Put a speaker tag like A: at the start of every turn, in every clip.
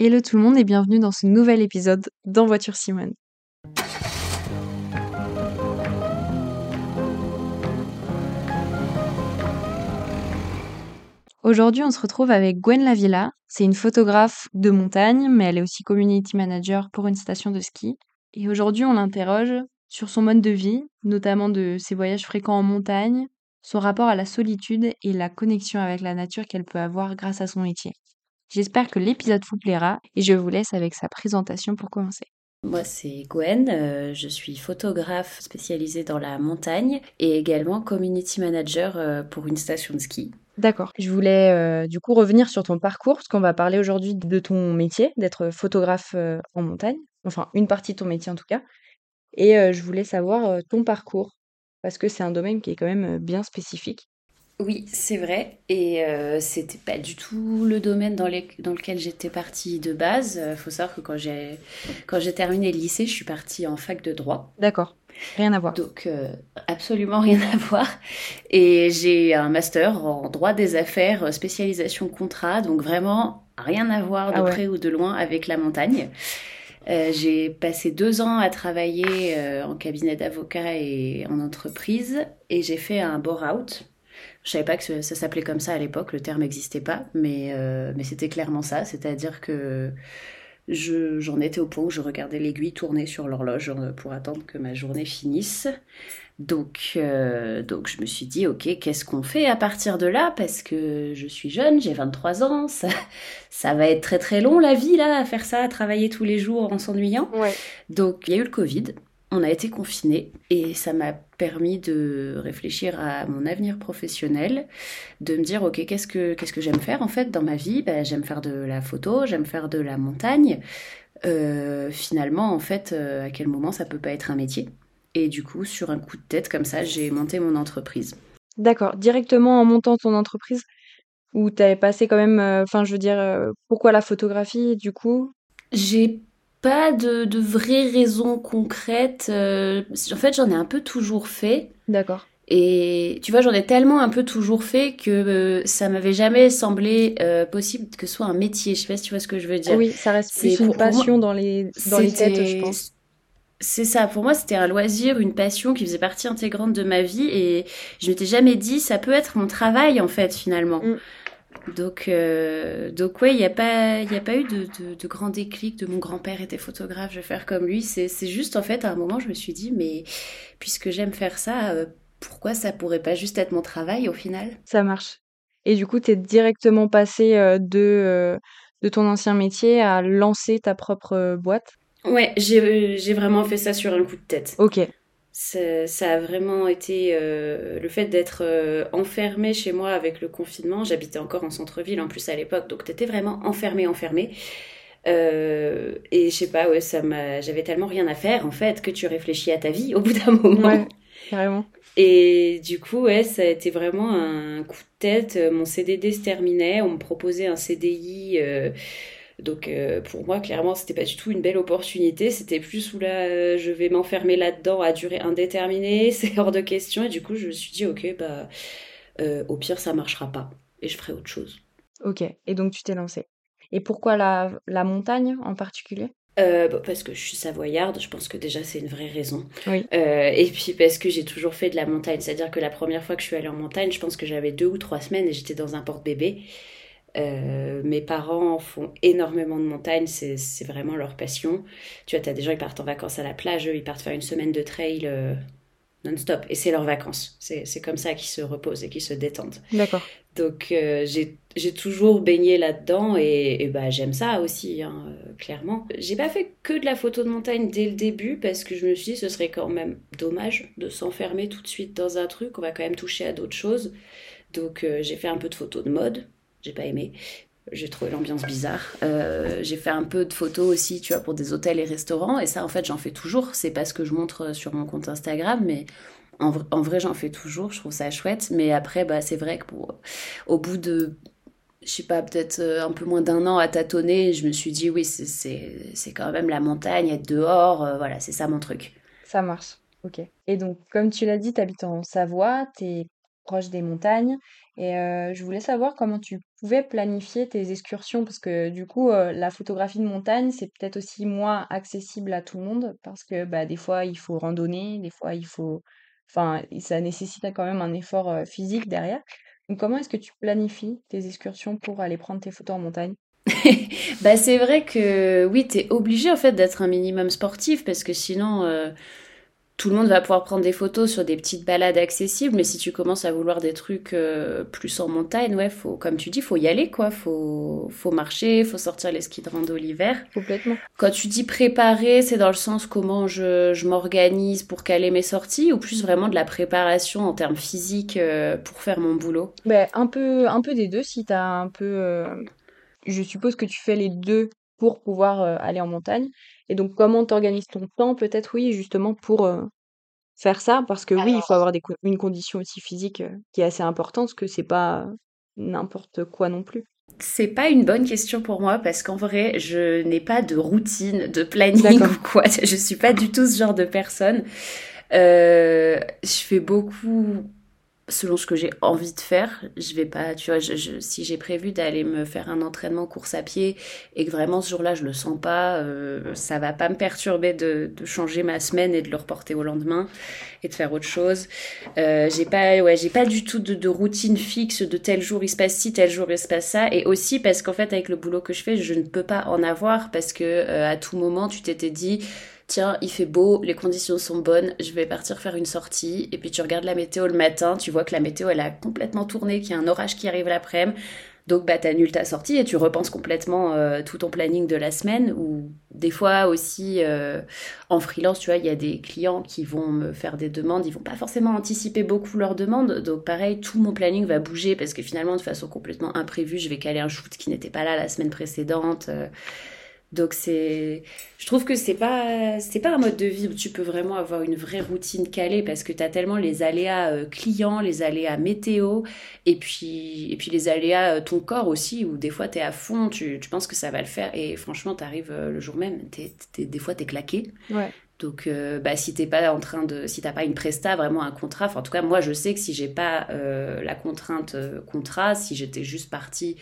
A: Hello tout le monde et bienvenue dans ce nouvel épisode dans Voiture Simone. Aujourd'hui, on se retrouve avec Gwen Lavilla. C'est une photographe de montagne, mais elle est aussi community manager pour une station de ski. Et aujourd'hui, on l'interroge sur son mode de vie, notamment de ses voyages fréquents en montagne, son rapport à la solitude et la connexion avec la nature qu'elle peut avoir grâce à son métier. J'espère que l'épisode vous plaira et je vous laisse avec sa présentation pour commencer.
B: Moi, c'est Gwen. euh, je suis photographe spécialisée dans la montagne et également community manager euh, pour une station de ski.
A: D'accord. Je voulais euh, du coup revenir sur ton parcours, parce qu'on va parler aujourd'hui de ton métier, d'être photographe euh, en montagne, enfin une partie de ton métier en tout cas. Et euh, je voulais savoir euh, ton parcours, parce que c'est un domaine qui est quand même bien spécifique.
B: Oui, c'est vrai. Et euh, c'était pas du tout le domaine dans, les- dans lequel j'étais partie de base. Euh, faut savoir que quand j'ai quand j'ai terminé le lycée, je suis partie en fac de droit.
A: D'accord. Rien à voir.
B: Donc, euh, absolument rien à voir. Et j'ai un master en droit des affaires, spécialisation contrat, donc vraiment rien à voir de
A: Ah ouais.
B: près ou de loin avec la montagne. Euh, j'ai passé deux ans à travailler euh, en cabinet d'avocat et en entreprise, et j'ai fait un bore-out. Je savais pas que ça, ça s'appelait comme ça à l'époque, le terme n'existait pas, mais, euh, mais c'était clairement ça, c'est-à-dire que je- j'en étais au point où je regardais l'aiguille tourner sur l'horloge euh, pour attendre que ma journée finisse. Donc, euh, donc je me suis dit, ok, qu'est-ce qu'on fait à partir de là? Parce que je suis jeune, j'ai 23 ans, ça, ça va être très très long la vie là, à faire ça, à travailler tous les jours en s'ennuyant.
A: Ouais.
B: Donc il y a eu le Covid, on a été confinés et ça m'a permis de réfléchir à mon avenir professionnel, de me dire ok qu'est-ce que qu'est-ce que j'aime faire en fait dans ma vie? Ben, J'aime faire de la photo, j'aime faire de la montagne. Euh, finalement en fait euh, à quel moment ça peut pas être un métier? Et du coup sur un coup de tête comme ça j'ai monté mon entreprise.
A: D'accord. Directement en montant ton entreprise, ou t'avais passé quand même, euh, enfin je veux dire, pourquoi la photographie du coup?
B: J'ai pas de, de vraies raisons concrètes. euh, en fait j'en ai un peu toujours fait.
A: D'accord.
B: Et tu vois, j'en ai tellement un peu toujours fait que euh, ça m'avait jamais semblé euh, possible que ce soit un métier. Je sais pas si tu vois ce que je veux dire.
A: Oui, ça reste plus une
B: moi-
A: passion dans les dans les têtes, je pense.
B: C'est ça, pour moi c'était un loisir, une passion qui faisait partie intégrante de ma vie et je m'étais jamais dit ça peut être mon travail en fait finalement.
A: Mm.
B: Donc, euh, donc ouais, il n'y a pas, il y a pas eu de, de, de grand déclic de mon grand-père était photographe, je vais faire comme lui. C'est, c'est juste en fait à un moment je me suis dit mais puisque j'aime faire ça, euh, pourquoi ça pourrait pas juste être mon travail au final?
A: Ça marche. Et du coup, t'es directement passé euh, de, de ton ancien métier à lancer ta propre boîte?
B: Ouais, j'ai, j'ai vraiment fait ça sur un coup de tête.
A: Ok.
B: Ça, ça a vraiment été euh, le fait d'être euh, enfermée chez moi avec le confinement. J'habitais encore en centre-ville en plus à l'époque, donc t'étais vraiment enfermée, enfermée. Euh, et je sais pas, ouais, ça m'a, j'avais tellement rien à faire en fait que tu réfléchis à ta vie au bout d'un moment.
A: Ouais, carrément.
B: Et du coup, ouais, ça a été vraiment un coup de tête. Euh, Mon CDD se terminait, on me proposait un CDI. Donc euh, pour moi, clairement, c'était pas du tout une belle opportunité. C'était plus où là, euh, je vais m'enfermer là-dedans à durée indéterminée. C'est hors de question. Et du coup, je me suis dit, ok, bah, euh, au pire, ça marchera pas. Et je ferai autre chose.
A: Ok. Et donc, tu t'es lancé. Et pourquoi la, la montagne en particulier?
B: Euh, bah, parce que je suis savoyarde, je pense que déjà c'est une vraie raison.
A: Oui.
B: Euh, et puis parce que j'ai toujours fait de la montagne, c'est-à-dire que la première fois que je suis allée en montagne, je pense que j'avais deux ou trois semaines et j'étais dans un porte-bébé. Euh, mes parents font énormément de montagne, c'est vraiment leur passion. Tu vois, t'as des gens qui partent en vacances à la plage, eux, ils partent faire une semaine de trail euh, non-stop et c'est leurs vacances. C'est comme ça qu'ils se reposent et qu'ils se détendent.
A: D'accord.
B: Donc euh, j'ai toujours baigné là-dedans et, et bah j'aime ça aussi hein, euh, clairement. J'ai pas fait que de la photo de montagne dès le début parce que je me suis dit ce serait quand même dommage de s'enfermer tout de suite dans un truc, on va quand même toucher à d'autres choses. Donc j'ai fait un peu de photos de mode, j'ai pas aimé. J'ai trouvé l'ambiance bizarre. Euh, j'ai fait un peu de photos aussi, tu vois, pour des hôtels et restaurants. Et ça, en fait, j'en fais toujours. C'est pas ce que je montre sur mon compte Instagram, mais en, vr- en vrai, j'en fais toujours. Je trouve ça chouette. Mais après, bah, c'est vrai que pour, au bout de, je sais pas, peut-être euh, un peu moins d'un an à tâtonner, je me suis dit, oui, c'est- quand même la montagne, être dehors. euh, voilà, c'est ça mon truc.
A: Ça marche. Ok. Et donc, comme tu l'as dit, t'habites en Savoie, t'es proche des montagnes. Et je voulais savoir comment tu pouvais planifier tes excursions parce que du coup, la photographie de montagne, c'est peut-être aussi moins accessible à tout le monde parce que bah, des fois, il faut randonner, des fois, il faut... Enfin, ça nécessite quand même un effort physique derrière. Donc, comment est-ce que tu planifies tes excursions pour aller prendre tes photos en montagne?
B: bah, c'est vrai que oui, tu es obligé en fait d'être un minimum sportif parce que sinon, tout le monde va pouvoir prendre des photos sur des petites balades accessibles, mais si tu commences à vouloir des trucs euh, plus en montagne, ouais, faut, comme tu dis, faut y aller, quoi. Faut, faut marcher, faut sortir les skis de rando l'hiver.
A: Complètement.
B: Quand tu dis préparer, c'est dans le sens comment je, je m'organise pour caler mes sorties, ou plus vraiment de la préparation en termes physiques euh, pour faire mon boulot?
A: Ben, un peu, un peu des deux, si t'as un peu. Euh, je suppose que tu fais les deux pour pouvoir aller en montagne. Et donc, comment t'organises ton temps Peut-être, oui, justement pour faire ça, parce que oui, il faut avoir une condition aussi physique qui est assez importante, parce que c'est pas n'importe quoi non plus.
B: C'est pas une bonne question pour moi parce qu'en vrai, je n'ai pas de routine, de planning ou quoi. Je suis pas du tout ce genre de personne. je fais beaucoup selon ce que j'ai envie de faire. Je vais pas, tu vois, je, si j'ai prévu d'aller me faire un entraînement course à pied et que vraiment ce jour-là je le sens pas, euh, ça va pas me perturber de, de, changer ma semaine et de le reporter au lendemain et de faire autre chose. Euh, j'ai pas, ouais, j'ai pas du tout de, de, routine fixe de tel jour il se passe ci, tel jour il se passe ça. Et aussi parce qu'en fait avec le boulot que je fais, je ne peux pas en avoir parce que euh, à tout moment tu t'étais dit tiens, il fait beau, les conditions sont bonnes, je vais partir faire une sortie. Et puis tu regardes la météo le matin, tu vois que la météo, elle a complètement tourné, qu'il y a un orage qui arrive l'après-midi. Donc bah t'annules ta sortie et tu repenses complètement euh, tout ton planning de la semaine ou des fois aussi euh, en freelance tu vois il y a des clients qui vont me faire des demandes ils vont pas forcément anticiper beaucoup leurs demandes donc pareil tout mon planning va bouger parce que finalement de façon complètement imprévue je vais caler un shoot qui n'était pas là la semaine précédente euh, donc c'est, je trouve que c'est pas, c'est pas un mode de vie où tu peux vraiment avoir une vraie routine calée parce que tu as tellement les aléas euh, clients, les aléas météo et puis, et puis les aléas euh, ton corps aussi où des fois tu es à fond, tu, tu, penses que ça va le faire et franchement tu arrives euh, le jour même, des fois tu es claqué.
A: Ouais.
B: Donc, bah, si t'es pas en train de, si t'as pas une presta, vraiment un contrat. en tout cas, moi, je sais que si j'ai pas la contrainte contrat, si j'étais juste partie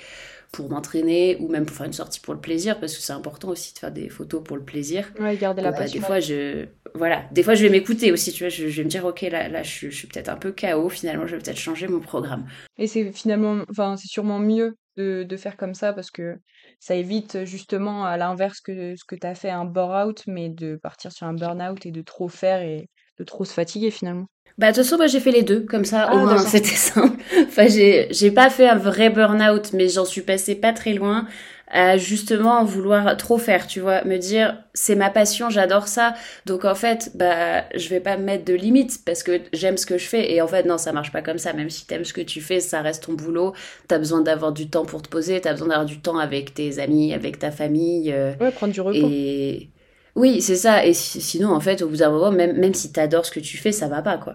B: pour m'entraîner ou même pour faire une sortie pour le plaisir parce que c'est important aussi de faire des photos pour le plaisir.
A: Ouais, garder la
B: bah, Des fois, je, voilà, des fois je vais m'écouter aussi, tu vois, je, vais me dire ok là, là je, suis peut-être un peu KO, finalement je vais peut-être changer mon programme.
A: Et c'est finalement, enfin c'est sûrement mieux de, de, faire comme ça parce que ça évite justement à l'inverse que ce que tu as fait un bore-out, mais de partir sur un burn-out et de trop faire et de trop se fatiguer finalement.
B: Bah, de toute façon, j'ai fait les deux, comme ça, au ah, moins, c'était simple. enfin, j'ai, j'ai pas fait un vrai burn-out, mais j'en suis passée pas très loin à justement vouloir trop faire, tu vois, me dire, c'est ma passion, j'adore ça, donc en fait, bah, je vais pas me mettre de limites parce que j'aime ce que je fais, et en fait, non, ça marche pas comme ça, même si t'aimes ce que tu fais, ça reste ton boulot, t'as besoin d'avoir du temps pour te poser, t'as besoin d'avoir du temps avec tes amis, avec ta famille. Euh,
A: ouais, prendre du repos.
B: Et oui, c'est ça. Et sinon, en fait, au bout d'un moment, même, même si t'adores ce que tu fais, ça va pas, quoi.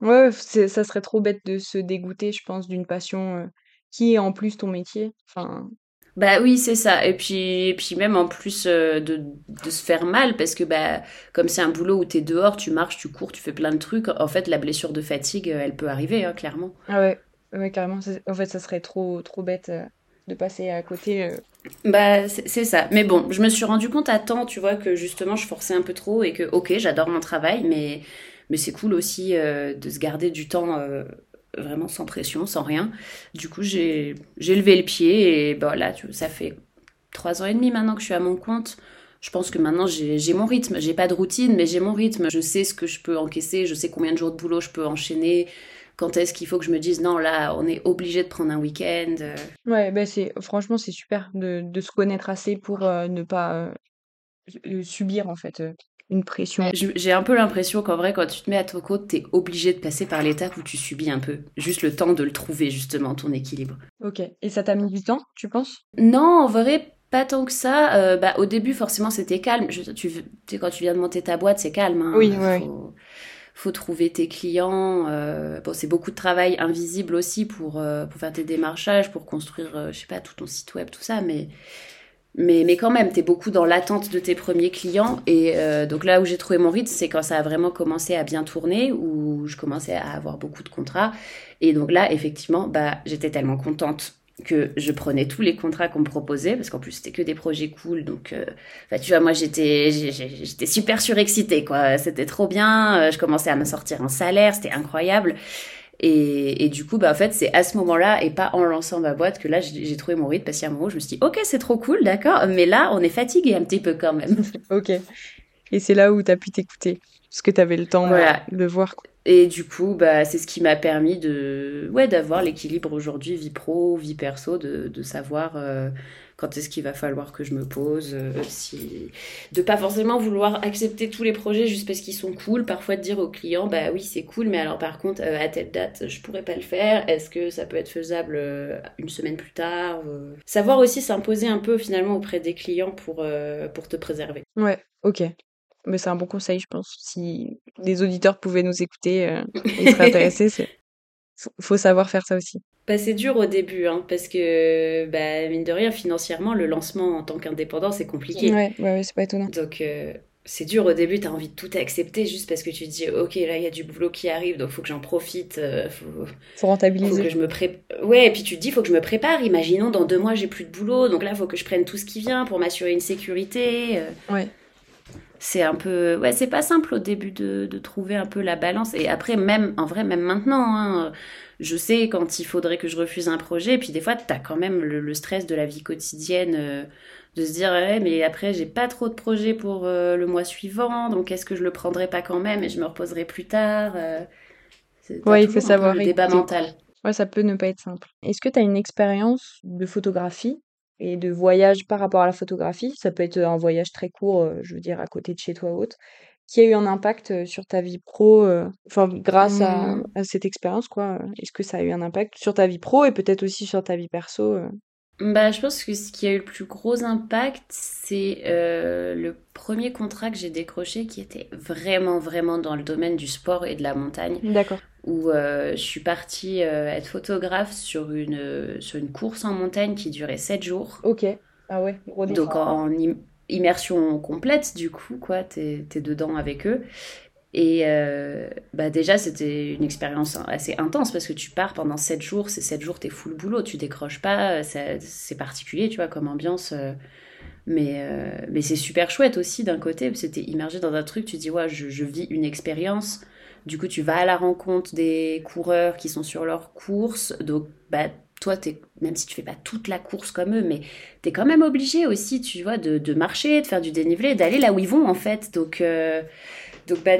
A: Ouais, ça serait trop bête de se dégoûter, je pense, d'une passion euh, qui est en plus ton métier. Enfin.
B: Bah oui, c'est ça. Et puis, et puis même en plus euh, de, de, se faire mal, parce que bah, comme c'est un boulot où t'es dehors, tu marches, tu cours, tu fais plein de trucs, en fait, la blessure de fatigue, elle peut arriver, hein, clairement.
A: Ah ouais, ouais, carrément. En fait, ça serait trop, trop bête. Euh, de passer à côté.
B: Bah, c'est ça. Mais bon, je me suis rendu compte à temps, tu vois, que justement, je forçais un peu trop et que, ok, j'adore mon travail, mais, mais c'est cool aussi euh, de se garder du temps euh, vraiment sans pression, sans rien. Du coup, j'ai levé le pied et bah, là, tu, ça fait trois ans et demi maintenant que je suis à mon compte. Je pense que maintenant j'ai mon rythme. J'ai pas de routine, mais j'ai mon rythme. Je sais ce que je peux encaisser, je sais combien de jours de boulot je peux enchaîner quand est-ce qu'il faut que je me dise non là on est obligé de prendre un week-end euh.
A: ouais bah c'est franchement c'est super de, de, se connaître assez pour euh, ne pas euh, subir en fait une pression
B: j'ai un peu l'impression qu'en vrai quand tu te mets à ton compte t'es obligé de passer par l'étape où tu subis un peu juste le temps de le trouver justement ton équilibre
A: ok et ça t'a mis du temps tu penses?
B: Non en vrai pas tant que ça. bah, au début, forcément, c'était calme. tu, sais, quand tu viens de monter ta boîte, c'est calme. Hein.
A: Oui, oui
B: faut trouver tes clients. Euh, bon, c'est beaucoup de travail invisible aussi pour, euh, pour faire tes démarchages, pour construire, euh, je sais pas, tout ton site web, tout ça. Mais, Mais, mais quand même, tu es beaucoup dans l'attente de tes premiers clients. Et euh, donc là où j'ai trouvé mon rythme, c'est quand ça a vraiment commencé à bien tourner, où je commençais à avoir beaucoup de contrats. Et donc là, effectivement, bah, j'étais tellement contente que je prenais tous les contrats qu'on me proposait parce qu'en plus c'était que des projets cool donc euh, tu vois moi j'étais j'étais super surexcitée quoi c'était trop bien euh, je commençais à me sortir un salaire c'était incroyable et, et, du coup, bah, en fait, c'est à ce moment-là et pas en lançant ma boîte que là, j'ai trouvé mon rythme parce qu'il y a un moment où je me suis dit, ok, c'est trop cool, d'accord, mais là, on est fatigué un petit peu quand même.
A: ok. Et c'est là où tu as pu t'écouter, parce que tu avais le temps de voir.
B: Et du coup, bah, c'est ce qui m'a permis de, ouais, d'avoir l'équilibre aujourd'hui, vie pro, vie perso, de, de savoir euh, quand est-ce qu'il va falloir que je me pose, euh, si... de pas forcément vouloir accepter tous les projets juste parce qu'ils sont cool, parfois de dire au client bah oui c'est cool mais alors par contre euh, à telle date je pourrais pas le faire, est-ce que ça peut être faisable euh, une semaine plus tard Savoir aussi s'imposer un peu finalement auprès des clients pour, pour te préserver.
A: Ouais, ok. Mais c'est un bon conseil, je pense. Si des auditeurs pouvaient nous écouter, ils seraient intéressés. C'est faut savoir faire ça aussi.
B: Bah, c'est dur au début, hein, parce que, bah, mine de rien, financièrement, le lancement en tant qu'indépendant, c'est compliqué.
A: Ouais, ouais, c'est pas étonnant.
B: Donc, euh, c'est dur au début, t'as envie de tout accepter juste parce que tu te dis, ok, là, il y a du boulot qui arrive, donc faut que j'en profite. Euh, faut,
A: faut rentabiliser.
B: Faut que je me pré... Ouais, et puis tu te dis, faut que je me prépare. Imaginons, dans deux mois, j'ai plus de boulot, donc là, faut que je prenne tout ce qui vient pour m'assurer une sécurité. Euh.
A: Ouais
B: c'est un peu ouais c'est pas simple au début de, de, trouver un peu la balance. Et après même en vrai même maintenant hein, je sais quand il faudrait que je refuse un projet et puis des fois t'as quand même le, stress de la vie quotidienne euh, de se dire ouais, mais après j'ai pas trop de projets pour euh, le mois suivant donc est-ce que je le prendrai pas quand même et je me reposerai plus tard euh,
A: ouais il faut savoir
B: le débat mental.
A: Ouais ça peut ne pas être simple. Est-ce que tu as une expérience de photographie et de voyage par rapport à la photographie. Ça peut être un voyage très court, euh, je veux dire, à côté de chez toi ou autre, qui a eu un impact sur ta vie pro, euh, enfin, grâce à, mmh. à cette expérience, quoi. Est-ce que ça a eu un impact sur ta vie pro et peut-être aussi sur ta vie perso
B: bah, je pense que ce qui a eu le plus gros impact, c'est le premier contrat que j'ai décroché qui était vraiment, vraiment dans le domaine du sport et de la montagne.
A: D'accord.
B: Où euh, je suis partie euh, être photographe sur une, sur une course en montagne qui durait 7 jours.
A: Ok. Ah ouais,
B: gros Donc en, immersion complète, du coup, quoi, t'es es dedans avec eux. Et euh, bah déjà, c'était une expérience assez intense parce que tu pars pendant 7 jours, c'est 7 jours, t'es full boulot, tu décroches pas, c'est particulier, tu vois, comme ambiance. Euh, mais, euh, mais c'est super chouette aussi d'un côté, parce que t'es immergé dans un truc, tu dis, ouais, je, je, vis une expérience. Du coup, tu vas à la rencontre des coureurs qui sont sur leur course. Donc, bah, toi, es, même si tu fais pas toute la course comme eux, mais tu es quand même obligé aussi, tu vois, de, marcher, de faire du dénivelé, d'aller là où ils vont, en fait. Donc, donc, bah,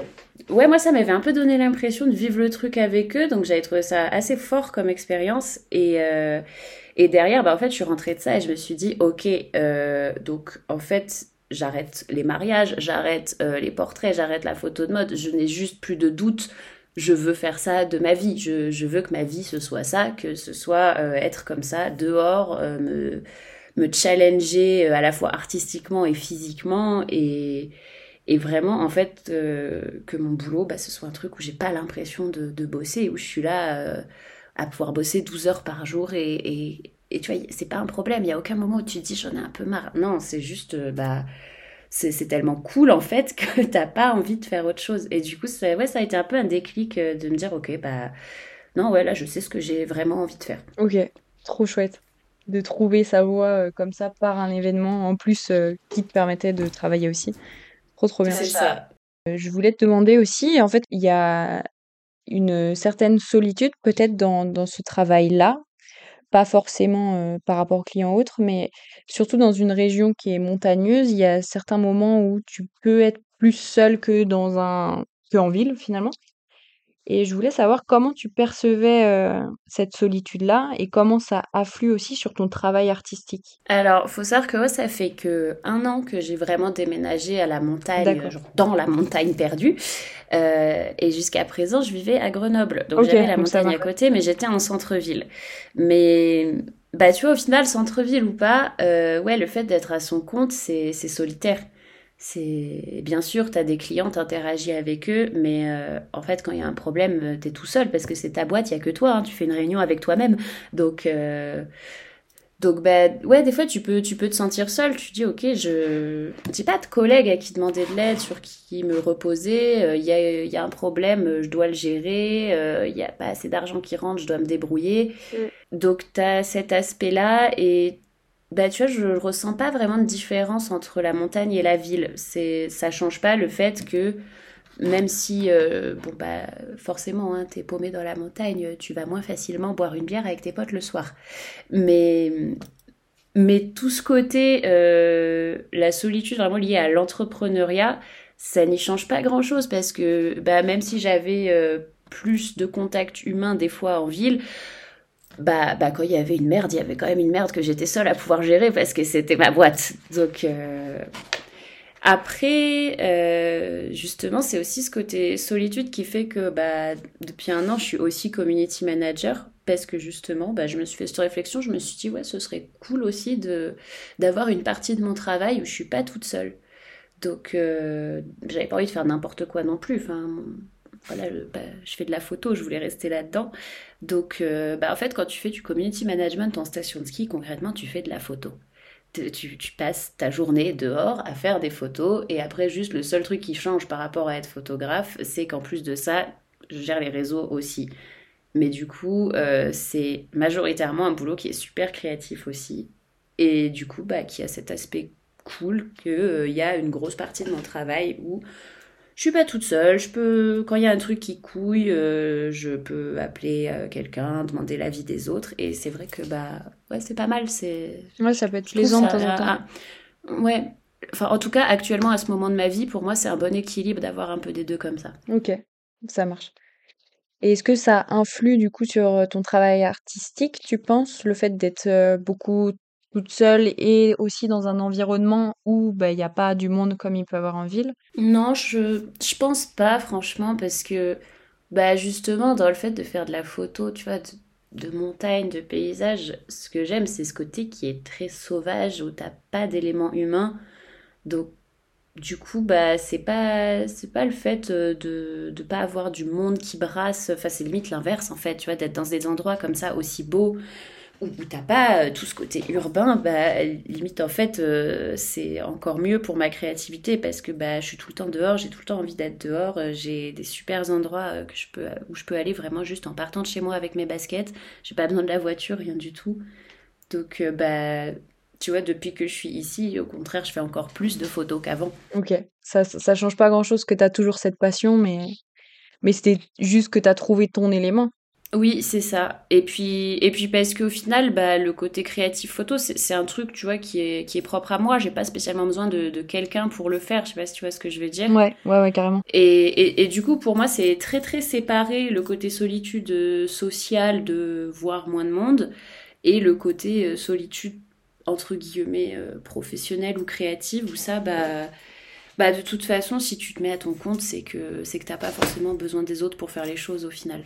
B: ouais, moi, ça m'avait un peu donné l'impression de vivre le truc avec eux. Donc, j'avais trouvé ça assez fort comme expérience. Et, euh, et derrière, bah, en fait, je suis rentrée de ça et je me suis dit, OK, euh, donc, en fait, j'arrête les mariages, j'arrête euh, les portraits, j'arrête la photo de mode. Je n'ai juste plus de doute. Je veux faire ça de ma vie. Je, veux que ma vie, ce soit ça, que ce soit être comme ça, dehors, me, me challenger à la fois artistiquement et physiquement. Et vraiment en fait euh, que mon boulot bah, ce soit un truc où j'ai pas l'impression de, bosser où je suis là euh, à pouvoir bosser 12 heures par jour et, et, et tu vois c'est pas un problème. Il y a aucun moment où tu te dis j'en ai un peu marre. Non c'est juste euh, bah c'est tellement cool en fait que t'as pas envie de faire autre chose. Et du coup ça, ouais, ça a été un peu un déclic de me dire ok bah non ouais là je sais ce que j'ai vraiment envie de faire.
A: Ok. Trop chouette. De trouver sa voie comme ça par un événement en plus qui te permettait de travailler aussi. Trop, bien.
B: C'est ça.
A: Euh, je voulais te demander aussi, en fait, il y a une certaine solitude peut-être dans, dans ce travail-là, pas forcément par rapport aux clients autres, mais surtout dans une région qui est montagneuse, il y a certains moments où tu peux être plus seul que dans un que en ville finalement. Et je voulais savoir comment tu percevais cette solitude-là et comment ça afflue aussi sur ton travail artistique?
B: Alors, faut savoir que ça fait que un an que j'ai vraiment déménagé à la montagne, genre dans la montagne perdue. Et jusqu'à présent, je vivais à Grenoble. Donc j'avais la montagne à côté, mais j'étais en centre-ville. Mais bah tu vois, au final, centre-ville ou pas, ouais, le fait d'être à son compte, c'est solitaire c'est bien sûr, tu as des clients, tu interagis avec eux, mais euh, en fait, quand il y a un problème, tu es tout seul parce que c'est ta boîte, il n'y a que toi, hein, tu fais une réunion avec toi-même. Donc, euh, Donc, bah, ouais, des fois, tu peux, tu peux te sentir seul. Tu dis, ok, je j'ai pas de collègue à qui demander de l'aide, sur qui me reposer. Euh, Il y, a, y a un problème, je dois le gérer. Il y a pas assez d'argent qui rentre, je dois me débrouiller.
A: Mm.
B: Donc, tu as cet aspect-là. Et bah, tu vois, je ressens pas vraiment de différence entre la montagne et la ville. C'est, ça change pas le fait que même si, euh, bon, bah, forcément, hein, t'es paumé dans la montagne, tu vas moins facilement boire une bière avec tes potes le soir. Mais, mais tout ce côté, euh, la solitude vraiment liée à l'entrepreneuriat, ça n'y change pas grand-chose parce que bah, même si j'avais euh, plus de contacts humains des fois en ville, bah, bah quand il y avait une merde, il y avait quand même une merde que j'étais seule à pouvoir gérer parce que c'était ma boîte. Donc, euh, après, euh, justement, c'est aussi ce côté solitude qui fait que bah, depuis un an, je suis aussi community manager parce que justement, bah, je me suis fait cette réflexion, je me suis dit, ouais, ce serait cool aussi de d'avoir une partie de mon travail où je suis pas toute seule. Donc, euh, j'avais pas envie de faire n'importe quoi non plus. Voilà, bah, je fais de la photo, je voulais rester là-dedans. Donc, euh, bah, en fait, quand tu fais du community management en station de ski, concrètement, tu fais de la photo tu, passes ta journée dehors à faire des photos et après juste le seul truc qui change par rapport à être photographe, c'est qu'en plus de ça, je gère les réseaux aussi. Mais du coup, euh, c'est majoritairement un boulot qui est super créatif aussi et du coup, bah, qui a cet aspect cool qu'il euh, y a une grosse partie de mon travail où je suis pas toute seule. Je peux, quand il y a un truc qui couille, euh, je peux appeler euh, quelqu'un, demander l'avis des autres. Et c'est vrai que bah ouais, c'est pas mal. C'est
A: ouais, ça peut être plaisant de temps en temps.
B: Ouais. Enfin, en tout cas, actuellement, à ce moment de ma vie, pour moi, c'est un bon équilibre d'avoir un peu des deux comme ça.
A: Ok, ça marche. Et est-ce que ça influe du coup sur ton travail artistique, tu penses, le fait d'être euh, beaucoup toute seule et aussi dans un environnement où bah, il n'y a pas du monde comme il peut avoir en ville?
B: Non, je, je pense pas, franchement, parce que bah, justement, dans le fait de faire de la photo, tu vois, de, de montagne, de paysage, ce que j'aime, c'est ce côté qui est très sauvage, où t'as pas d'éléments humains. Donc, du coup, bah, c'est pas, c'est pas le fait de ne pas avoir du monde qui brasse, enfin, c'est limite l'inverse, en fait, tu vois, d'être dans des endroits comme ça aussi beaux où, t'as pas euh, tout ce côté urbain, bah, limite en fait euh, c'est encore mieux pour ma créativité parce que bah, je suis tout le temps dehors, j'ai tout le temps envie d'être dehors, euh, j'ai des super endroits que je peux, où je peux aller vraiment juste en partant de chez moi avec mes baskets, j'ai pas besoin de la voiture, rien du tout. Donc bah tu vois, depuis que je suis ici, au contraire, je fais encore plus de photos qu'avant.
A: Ok, ça, ça change pas grand chose que tu as toujours cette passion, mais, mais c'était juste que tu as trouvé ton élément.
B: Oui, c'est ça. Et puis, et puis parce qu'au final, bah, le côté créatif photo, c'est un truc, tu vois, qui est, qui est propre à moi. J'ai pas spécialement besoin de, de quelqu'un pour le faire. Je sais pas si tu vois ce que je veux dire.
A: Ouais, ouais, ouais, carrément.
B: Et, et, et du coup, pour moi, c'est très, très séparé le côté solitude euh, sociale de voir moins de monde et le côté euh, solitude, entre guillemets, euh, professionnelle ou créative où ça, bah, bah, de toute façon, si tu te mets à ton compte, c'est que, c'est que t'as pas forcément besoin des autres pour faire les choses au final.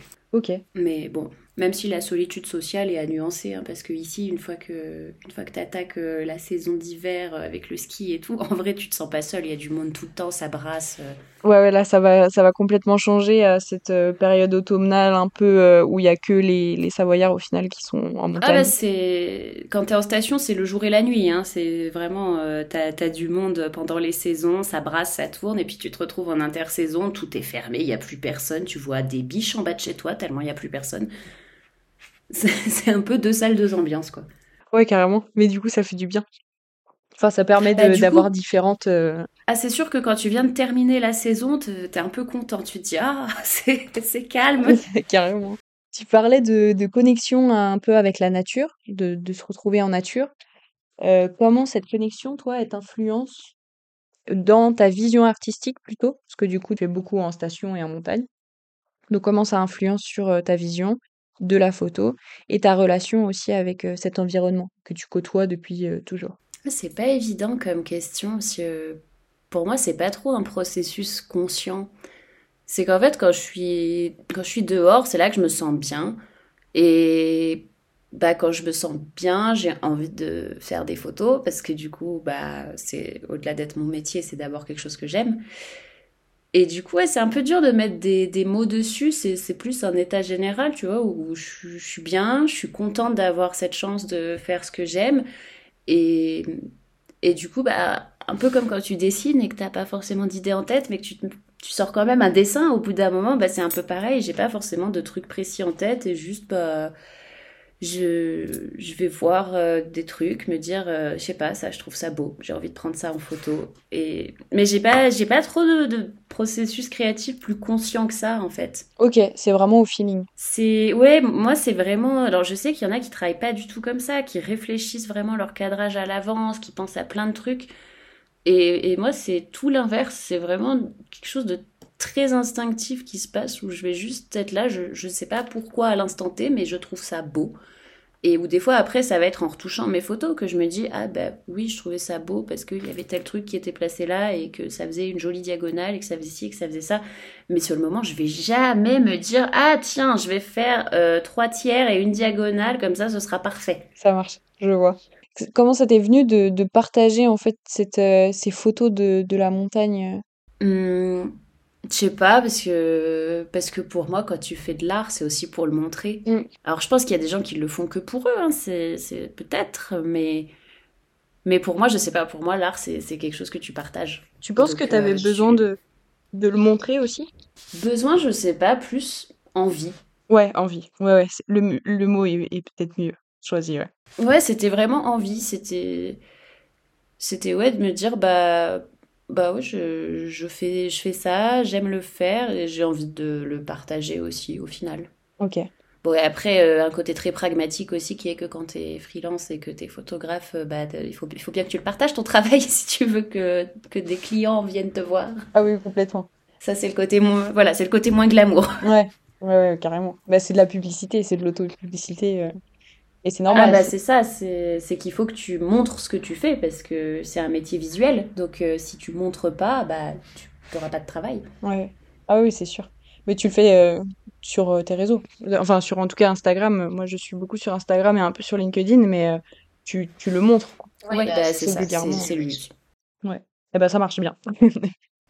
B: Mais bon, même si la solitude sociale est à nuancer, hein, parce que ici, une fois que, une fois que tu euh, la saison d'hiver euh, avec le ski et tout, en vrai, tu te sens pas seul. Il y a du monde tout le temps, ça brasse. Euh.
A: Ouais, ouais, là, ça va, ça va complètement changer à cette période automnale un peu où il y a que les, les Savoyards au final qui sont en montagne.
B: Ah bah c'est quand t'es en station, c'est le jour et la nuit. Hein. C'est vraiment t'as as du monde pendant les saisons, ça brasse, ça tourne, et puis tu te retrouves en intersaison, tout est fermé, il y a plus personne. Tu vois des biches en bas de chez toi tellement il y a plus personne. C'est un peu deux salles, deux ambiances, quoi.
A: Ouais, carrément. Mais du coup, ça fait du bien. Enfin, ça permet
B: Bah,
A: d'avoir différentes. euh,
B: ah, c'est sûr que quand tu viens de terminer la saison, te- t'es un peu content. Tu te dis, ah, c'est calme.
A: Carrément. Tu parlais de, de connexion un peu avec la nature, de, de se retrouver en nature. Euh, comment cette connexion, toi, elle t'influence dans ta vision artistique plutôt? Parce que du coup, tu es beaucoup en station et en montagne. Donc, comment ça influence sur euh, ta vision de la photo et ta relation aussi avec cet environnement que tu côtoies depuis toujours?
B: C'est pas évident comme question, parce que pour moi, c'est pas trop un processus conscient. C'est qu'en fait, quand je suis, quand je suis dehors, c'est là que je me sens bien. Et bah, quand je me sens bien, j'ai envie de faire des photos, parce que du coup, bah, c'est au-delà d'être mon métier, c'est d'abord quelque chose que j'aime. Et du coup, ouais, c'est un peu dur de mettre des, des mots dessus. C'est plus un état général, tu vois, où je, je suis bien, je suis contente d'avoir cette chance de faire ce que j'aime. Et, et du coup, bah, un peu comme quand tu dessines et que t'as pas forcément d'idée en tête, mais que tu, tu sors quand même un dessin, au bout d'un moment, bah, c'est un peu pareil. J'ai pas forcément de trucs précis en tête et juste, bah, je, je vais voir euh, des trucs, me dire, euh, je sais pas, ça, je trouve ça beau, j'ai envie de prendre ça en photo. Et mais j'ai pas, j'ai pas trop de, de, processus créatif plus conscient que ça en fait.
A: Ok, c'est vraiment au feeling.
B: C'est ouais, moi c'est vraiment. Alors je sais qu'il y en a qui travaillent pas du tout comme ça, qui réfléchissent vraiment leur cadrage à l'avance, qui pensent à plein de trucs. Et, et moi c'est tout l'inverse, c'est vraiment quelque chose de très instinctif qui se passe où je vais juste être là, je, je sais pas pourquoi à l'instant T, mais je trouve ça beau. Et où des fois après, ça va être en retouchant mes photos que je me dis, ah ben oui, je trouvais ça beau parce qu'il y avait tel truc qui était placé là et que ça faisait une jolie diagonale et que ça faisait ci et que ça faisait ça. Mais sur le moment, je vais jamais me dire, ah tiens, je vais faire euh, trois tiers et une diagonale, comme ça, ce sera parfait.
A: Ça marche, je vois. Comment ça t'est venu de, de, partager en fait cette, euh, ces photos de, de la montagne
B: hum, je sais pas, parce que, parce que pour moi, quand tu fais de l'art, c'est aussi pour le montrer. Mm. Alors, je pense qu'il y a des gens qui le font que pour eux, hein, c'est, peut-être, mais, mais pour moi, je sais pas, pour moi, l'art, c'est, quelque chose que tu partages.
A: Tu penses que tu avais euh, besoin de, de le montrer aussi?
B: Besoin, je sais pas, plus envie.
A: Ouais, envie. Ouais, ouais, le, le mot est, est peut-être mieux choisi, ouais.
B: Ouais, c'était vraiment envie, c'était. C'était, ouais, de me dire, bah bah oui, je, je, fais, je fais ça, j'aime le faire et j'ai envie de le partager aussi au final.
A: Ok.
B: Bon, et après, euh, un côté très pragmatique aussi qui est que quand tu es freelance et que tu es photographe, euh, bah, il, faut, il faut bien que tu le partages ton travail si tu veux que, que des clients viennent te voir.
A: Ah oui, complètement.
B: Ça, c'est le côté moins, voilà, c'est le côté moins glamour.
A: Ouais, ouais, ouais carrément. Bah, c'est de la publicité, c'est de l'auto-publicité. Euh. Et c'est normal.
B: Ah bah c'est ça, c'est qu'il faut que tu montres ce que tu fais parce que c'est un métier visuel. Donc euh, si tu montres pas, bah tu n'auras pas de travail.
A: Ouais. Ah oui, c'est sûr. Mais tu le fais euh, sur euh, tes réseaux. Enfin, sur en tout cas Instagram. Moi, je suis beaucoup sur Instagram et un peu sur LinkedIn, mais tu, tu, le montres.
B: Oui, bah, c'est ça, c'est lui.
A: Ouais. Et eh bah ça marche bien.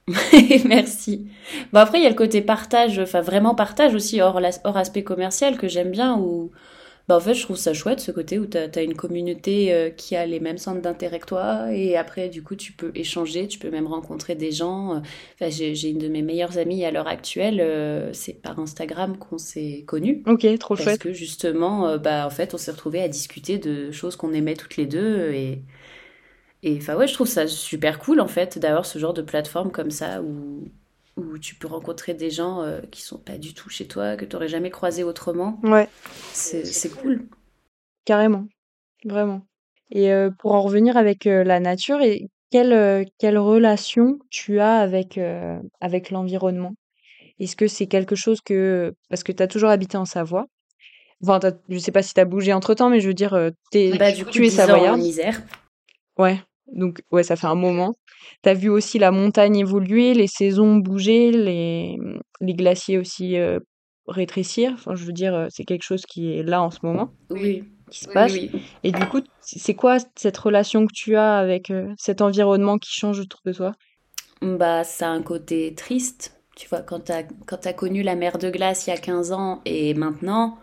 B: Merci. Bon après il y a le côté partage, enfin vraiment partage aussi hors, hors aspect commercial que j'aime bien où bah en fait je trouve ça chouette ce côté où tu as, une communauté euh, qui a les mêmes centres d'intérêt que toi et après du coup tu peux échanger, tu peux même rencontrer des gens. Enfin, j'ai une de mes meilleures amies à l'heure actuelle, euh, c'est par Instagram qu'on s'est connus.
A: Ok, trop
B: chouette.
A: Parce
B: que justement, euh, bah en fait on s'est retrouvés à discuter de choses qu'on aimait toutes les deux et et enfin ouais je trouve ça super cool en fait d'avoir ce genre de plateforme comme ça où où tu peux rencontrer des gens euh, qui sont pas du tout chez toi, que tu n'aurais jamais croisé autrement.
A: Ouais.
B: C'est cool.
A: Carrément. Vraiment. Et euh, pour en revenir avec euh, la nature, et quelle, quelle relation tu as avec, avec l'environnement? Est-ce que c'est quelque chose que... Parce que tu as toujours habité en Savoie. Enfin, je sais pas si tu as bougé entre-temps, mais je veux dire, es,
B: bah, du coup, tu es savoyarde. en Isère.
A: Ouais. Donc, ouais, ça fait un moment. Tu as vu aussi la montagne évoluer, les saisons bouger, les, les glaciers aussi euh, rétrécir. Enfin, je veux dire, c'est quelque chose qui est là en ce moment.
B: Oui.
A: Qui se passe. Et du coup, c'est quoi cette relation que tu as avec euh, cet environnement qui change autour de toi?
B: Bah, ça a un côté triste. Tu vois, quand tu as, as connu la mer de glace il y a 15 ans et maintenant,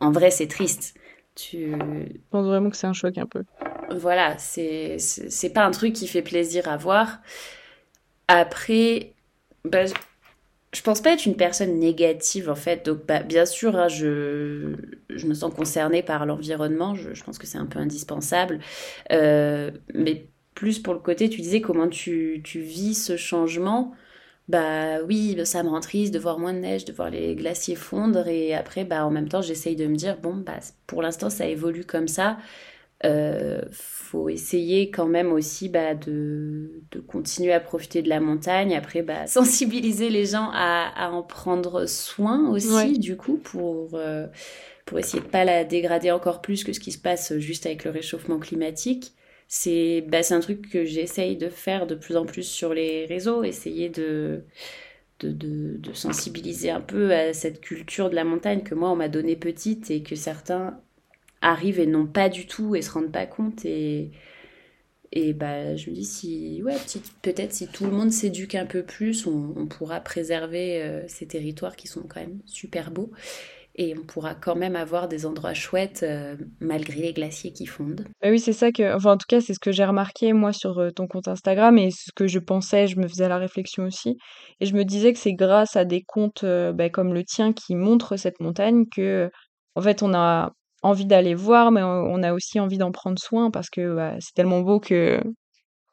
B: en vrai, c'est triste. Tu...
A: Je pense vraiment que c'est un choc un peu.
B: Voilà, c'est pas un truc qui fait plaisir à voir. Après, bah, je pense pas être une personne négative en fait. Donc bah, bien sûr, hein, je, je me sens concernée par l'environnement. Je, pense que c'est un peu indispensable. Euh, mais plus pour le côté, tu disais comment tu, tu vis ce changement bah oui, ça me rend triste de voir moins de neige, de voir les glaciers fondre. Et après, bah en même temps, j'essaye de me dire, bon, bah pour l'instant, ça évolue comme ça. Euh, faut essayer quand même aussi bah, de, de, continuer à profiter de la montagne. Après, bah, sensibiliser les gens à, à en prendre soin aussi, du coup, pour, euh, pour essayer de pas la dégrader encore plus que ce qui se passe juste avec le réchauffement climatique c'est bah, un truc que j'essaye de faire de plus en plus sur les réseaux, essayer de, de, de, de, sensibiliser un peu à cette culture de la montagne que moi on m'a donnée petite et que certains arrivent et n'ont pas du tout et se rendent pas compte et, Et bah, je me dis, si, ouais, peut-être si tout le monde s'éduque un peu plus, on, pourra préserver euh, ces territoires qui sont quand même super beaux. Et on pourra quand même avoir des endroits chouettes euh, malgré les glaciers qui fondent.
A: Bah oui, c'est ça que, enfin, en tout cas, c'est ce que j'ai remarqué moi sur euh, ton compte Instagram et ce que je pensais, je me faisais la réflexion aussi. Et je me disais que c'est grâce à des comptes bah, comme le tien qui montrent cette montagne que, en fait, on a envie d'aller voir, mais on a aussi envie d'en prendre soin parce que bah, c'est tellement beau que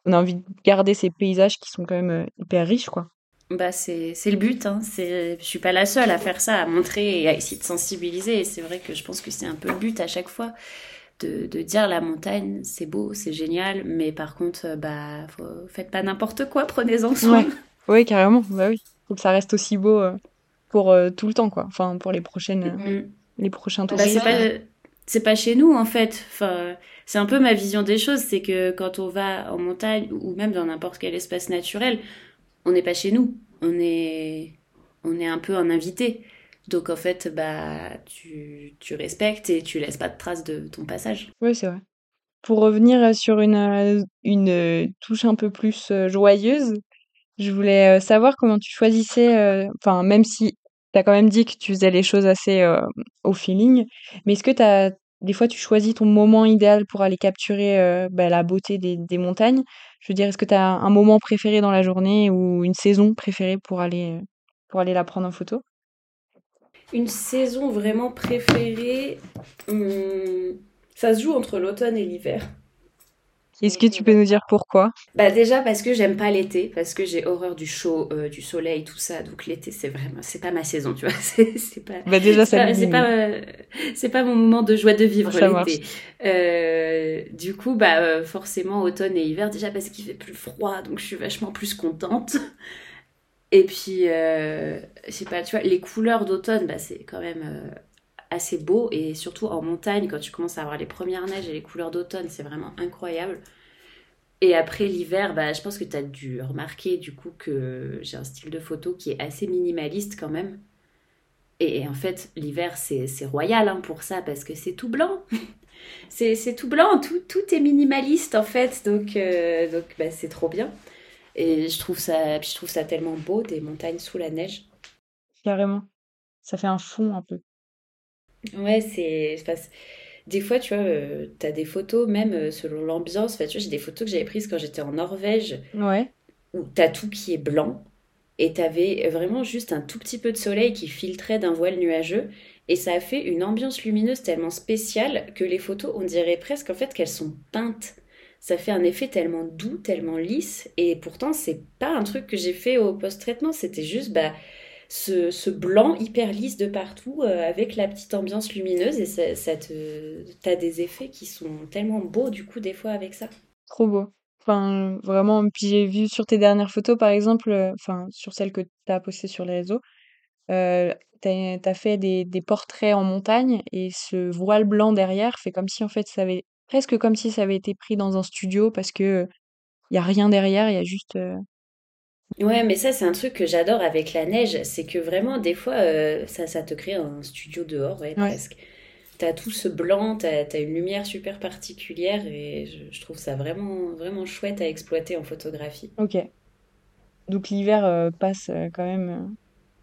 A: on a envie de garder ces paysages qui sont quand même euh, hyper riches, quoi.
B: Bah c'est le but, hein. je suis pas la seule à faire ça, à montrer et à essayer de sensibiliser. Et c'est vrai que je pense que c'est un peu le but à chaque fois de, de dire la montagne, c'est beau, c'est génial, mais par contre, euh, bah faites pas n'importe quoi, prenez-en soin.
A: Oui, carrément, bah oui. Faut que ça reste aussi beau euh, pour tout le temps, quoi. Enfin, pour les prochaines, mm-hmm. les prochains
B: bah, touristes c'est pas chez nous en fait. Enfin, c'est un peu ma vision des choses, c'est que quand on va en montagne ou même dans n'importe quel espace naturel, on n'est pas chez nous. On est, on est un peu un invité. Donc en fait, bah, tu, tu respectes et tu laisses pas de traces de ton passage.
A: Oui, c'est vrai. Pour revenir sur une, une touche un peu plus euh, joyeuse, je voulais euh, savoir comment tu choisissais, euh, enfin, même si tu as quand même dit que tu faisais les choses assez euh, au feeling, mais est-ce que as, des fois tu choisis ton moment idéal pour aller capturer euh, bah, la beauté des, montagnes? Je veux dire, est-ce que tu as un moment préféré dans la journée ou une saison préférée pour aller, pour aller la prendre en photo?
B: Une saison vraiment préférée, hum, ça se joue entre l'automne et l'hiver.
A: Est-ce que tu peux nous dire pourquoi?
B: Bah déjà parce que j'aime pas l'été, parce que j'ai horreur du chaud, euh, du soleil, tout ça. Donc l'été c'est vraiment, c'est pas ma saison, tu vois. C'est pas.
A: Bah déjà ça.
B: C'est pas, euh, c'est pas, mon moment de joie de vivre l'été. Euh, du coup bah forcément automne et hiver déjà parce qu'il fait plus froid, donc je suis vachement plus contente. Et puis je sais pas, tu vois, les couleurs d'automne, bah c'est quand même assez beau et surtout en montagne quand tu commences à avoir les premières neiges et les couleurs d'automne c'est vraiment incroyable. Et après l'hiver bah, je pense que tu as dû remarquer du coup que j'ai un style de photo qui est assez minimaliste quand même. Et, en fait l'hiver c'est royal hein, pour ça parce que c'est tout blanc. C'est tout blanc tout, tout est minimaliste en fait. Donc, euh, donc bah, c'est trop bien. Et je trouve ça je trouve ça tellement beau des montagnes sous la neige.
A: Carrément. Ça fait un fond un peu
B: Ouais, c'est. Des fois, tu vois, euh, tu as des photos, même euh, selon l'ambiance. tu vois, j'ai des photos que j'avais prises quand j'étais en Norvège.
A: Ouais.
B: Où tu as tout qui est blanc. Et tu avais vraiment juste un tout petit peu de soleil qui filtrait d'un voile nuageux. Et ça a fait une ambiance lumineuse tellement spéciale que les photos, on dirait presque en fait qu'elles sont peintes. Ça fait un effet tellement doux, tellement lisse. Et pourtant, c'est pas un truc que j'ai fait au post-traitement. C'était juste, bah ce, blanc hyper lisse de partout euh, avec la petite ambiance lumineuse et ça, ça t'as des effets qui sont tellement beaux du coup des fois avec ça.
A: Trop beau. Enfin, vraiment, puis j'ai vu sur tes dernières photos, par exemple, euh, enfin, sur celles que tu as postées sur les réseaux, euh, tu as, fait des, des, portraits en montagne et ce voile blanc derrière fait comme si, en fait, ça avait, presque comme si ça avait été pris dans un studio parce que il y a rien derrière, il y a juste
B: Ouais, mais ça, c'est un truc que j'adore avec la neige. C'est que vraiment, des fois, euh, ça, ça te crée un studio dehors, ouais, presque. T'as tout ce blanc, t'as as une lumière super particulière et je, trouve ça vraiment, vraiment chouette à exploiter en photographie.
A: Ok. Donc l'hiver euh, passe euh, quand même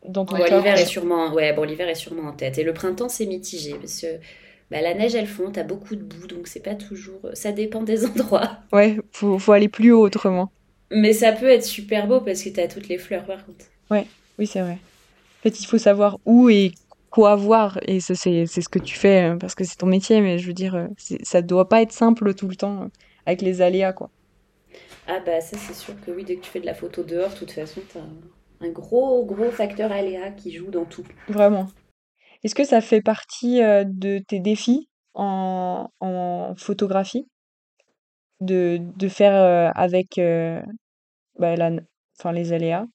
A: dans ton
B: ouais, l'hiver est sûrement, ouais, bon, l'hiver est sûrement en tête. Et le printemps, c'est mitigé parce que bah, la neige, elle fond, t'as beaucoup de boue, donc c'est pas toujours. Ça dépend des endroits.
A: Ouais, faut, faut aller plus haut autrement.
B: Mais ça peut être super beau parce que tu as toutes les fleurs par contre.
A: Ouais, oui, c'est vrai. En fait, il faut savoir où et quoi voir. Et c'est ce que tu fais euh, parce que c'est ton métier. Mais je veux dire, euh, ça doit pas être simple tout le temps euh, avec les aléas, quoi.
B: Ah, bah, ça, c'est sûr que oui, dès que tu fais de la photo dehors, de toute façon, tu as un gros, gros facteur aléa qui joue dans tout.
A: Vraiment. Est-ce que ça fait partie de tes défis en, en photographie? De, de faire avec bah, la, enfin, les aléas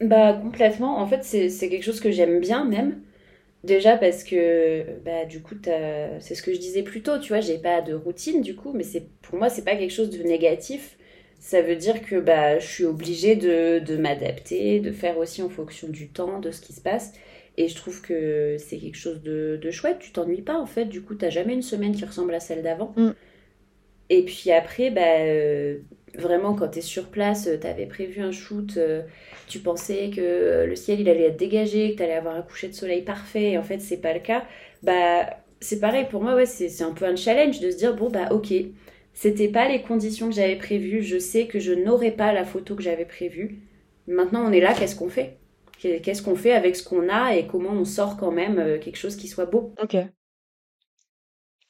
B: Bah complètement. En fait, c'est quelque chose que j'aime bien même. Déjà parce que bah du coup c'est ce que je disais plus tôt, tu vois, j'ai pas de routine du coup, mais pour moi c'est pas quelque chose de négatif. Ça veut dire que bah je suis obligée de, de m'adapter, de faire aussi en fonction du temps, de ce qui se passe. Et je trouve que c'est quelque chose de, de chouette. Tu t'ennuies pas en fait. Du coup, t'as jamais une semaine qui ressemble à celle d'avant. Mm. Et puis après, bah, vraiment, quand tu es sur place, tu avais prévu un shoot, tu pensais que le ciel il allait être dégagé, que tu allais avoir un coucher de soleil parfait, et en fait, c'est pas le cas. Bah, c'est pareil pour moi, ouais, c'est un peu un challenge de se dire bon, bah, ok, c'était pas les conditions que j'avais prévues, je sais que je n'aurais pas la photo que j'avais prévue. Maintenant, on est là, qu'est-ce qu'on fait? Qu'est-ce qu'on fait avec ce qu'on a et comment on sort quand même euh, quelque chose qui soit beau?
A: Ok.